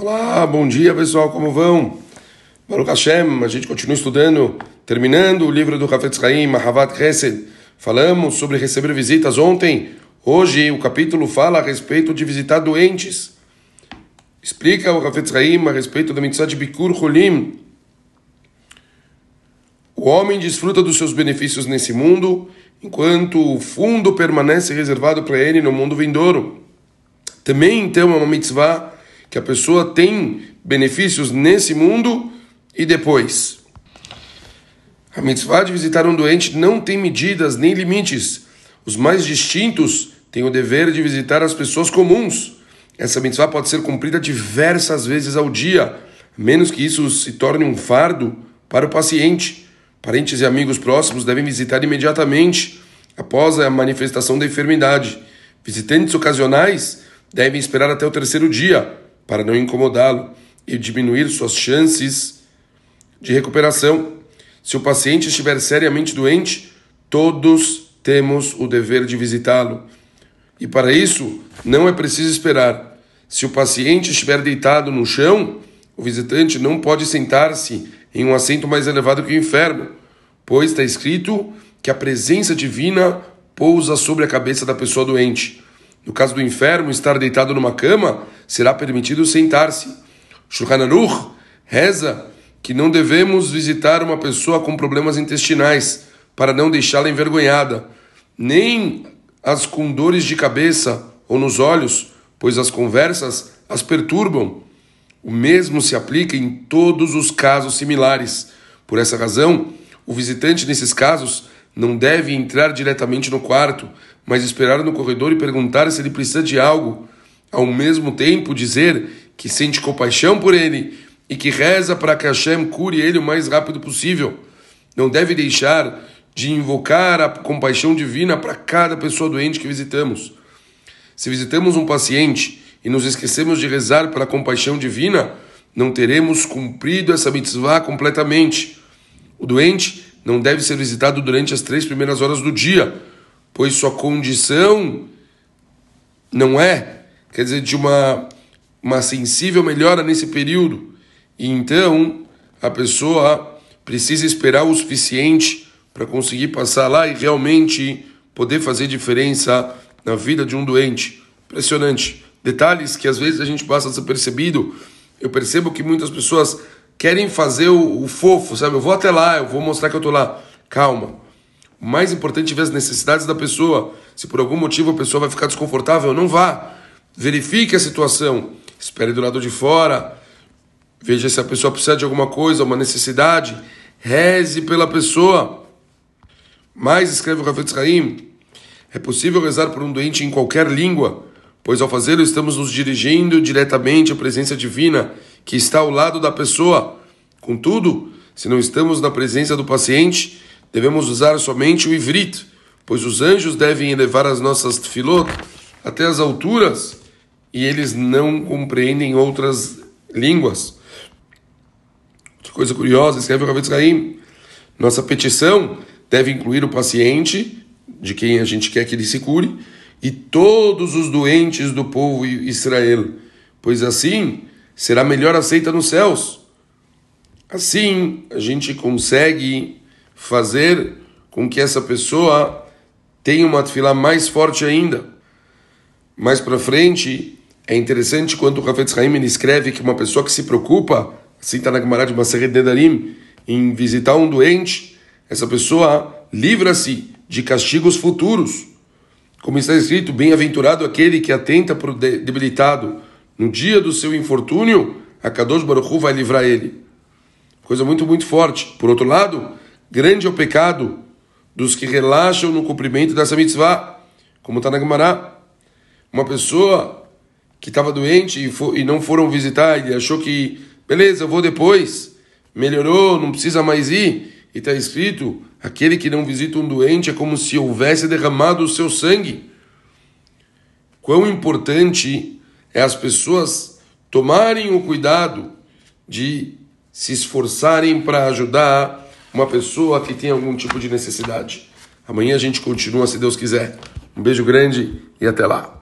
Olá, bom dia pessoal, como vão? Baruch Hashem, a gente continua estudando, terminando o livro do Hafetz Chaim, Mahavat Chesed. Falamos sobre receber visitas ontem. Hoje o capítulo fala a respeito de visitar doentes. Explica o Hafetz Chaim a respeito da mitzvah de Bikur Cholim. O homem desfruta dos seus benefícios nesse mundo, enquanto o fundo permanece reservado para ele no mundo vindouro. Também, então, é uma mitzvah que a pessoa tem benefícios nesse mundo e depois. A mitzvah de visitar um doente não tem medidas nem limites. Os mais distintos têm o dever de visitar as pessoas comuns. Essa mitzvah pode ser cumprida diversas vezes ao dia, menos que isso se torne um fardo para o paciente. Parentes e amigos próximos devem visitar imediatamente após a manifestação da enfermidade. Visitantes ocasionais devem esperar até o terceiro dia para não incomodá-lo e diminuir suas chances de recuperação. Se o paciente estiver seriamente doente, todos temos o dever de visitá-lo. E para isso, não é preciso esperar. Se o paciente estiver deitado no chão, o visitante não pode sentar-se em um assento mais elevado que o inferno, pois está escrito que a presença divina pousa sobre a cabeça da pessoa doente. No caso do enfermo, estar deitado numa cama, será permitido sentar-se. Shulchan Aruch reza que não devemos visitar uma pessoa com problemas intestinais para não deixá-la envergonhada, nem as com dores de cabeça ou nos olhos, pois as conversas as perturbam. O mesmo se aplica em todos os casos similares. Por essa razão, o visitante nesses casos não deve entrar diretamente no quarto, mas esperar no corredor e perguntar se ele precisa de algo, ao mesmo tempo dizer que sente compaixão por ele e que reza para que Hashem cure ele o mais rápido possível. Não deve deixar de invocar a compaixão divina para cada pessoa doente que visitamos. Se visitamos um paciente e nos esquecemos de rezar pela compaixão divina, não teremos cumprido essa mitzvah completamente. O doente não deve ser visitado durante as três primeiras horas do dia, pois sua condição não é, quer dizer, de uma, uma sensível melhora nesse período. E então a pessoa precisa esperar o suficiente para conseguir passar lá e realmente poder fazer diferença na vida de um doente. Impressionante. Detalhes que às vezes a gente passa desapercebido. Eu percebo que muitas pessoas querem fazer o, o, fofo, sabe? Eu vou até lá, eu vou mostrar que eu tô lá. Calma. O mais importante é ver as necessidades da pessoa. Se por algum motivo a pessoa vai ficar desconfortável, não vá. Verifique a situação. Espere do lado de fora. Veja se a pessoa precisa de alguma coisa, uma necessidade. Reze pela pessoa. Mas, escreve o Rafetz Haim, é possível rezar por um doente em qualquer língua, pois ao fazê-lo estamos nos dirigindo diretamente à presença divina que está ao lado da pessoa. Contudo, se não estamos na presença do paciente, devemos usar somente o ivrit, pois os anjos devem elevar as nossas tefilot até as alturas e eles não compreendem outras línguas. Que coisa curiosa, escreve o Ravetz Haim. Nossa petição deve incluir o paciente, de quem a gente quer que ele se cure, e todos os doentes do povo Israel, pois assim será melhor aceita nos céus. Assim, a gente consegue fazer com que essa pessoa tenha uma tefilá mais forte ainda. Mais para frente, é interessante quando o Hafetz Haim escreve que uma pessoa que se preocupa, assim está na Gemara de Maseret Nedarim, em visitar um doente, essa pessoa livra-se de castigos futuros. Como está escrito, bem-aventurado aquele que atenta para o debilitado, no dia do seu infortúnio, a Kadosh Baruch Hu vai livrar ele. Coisa muito, muito forte. Por outro lado, grande é o pecado dos que relaxam no cumprimento dessa mitzvah, como está na Gemara. Uma pessoa que estava doente e, for, e não foram visitar, ele achou que, beleza, eu vou depois, melhorou, não precisa mais ir. E está escrito: aquele que não visita um doente é como se houvesse derramado o seu sangue. Quão importante é as pessoas tomarem o cuidado de se esforçarem para ajudar uma pessoa que tem algum tipo de necessidade. Amanhã a gente continua, se Deus quiser. Um beijo grande e até lá.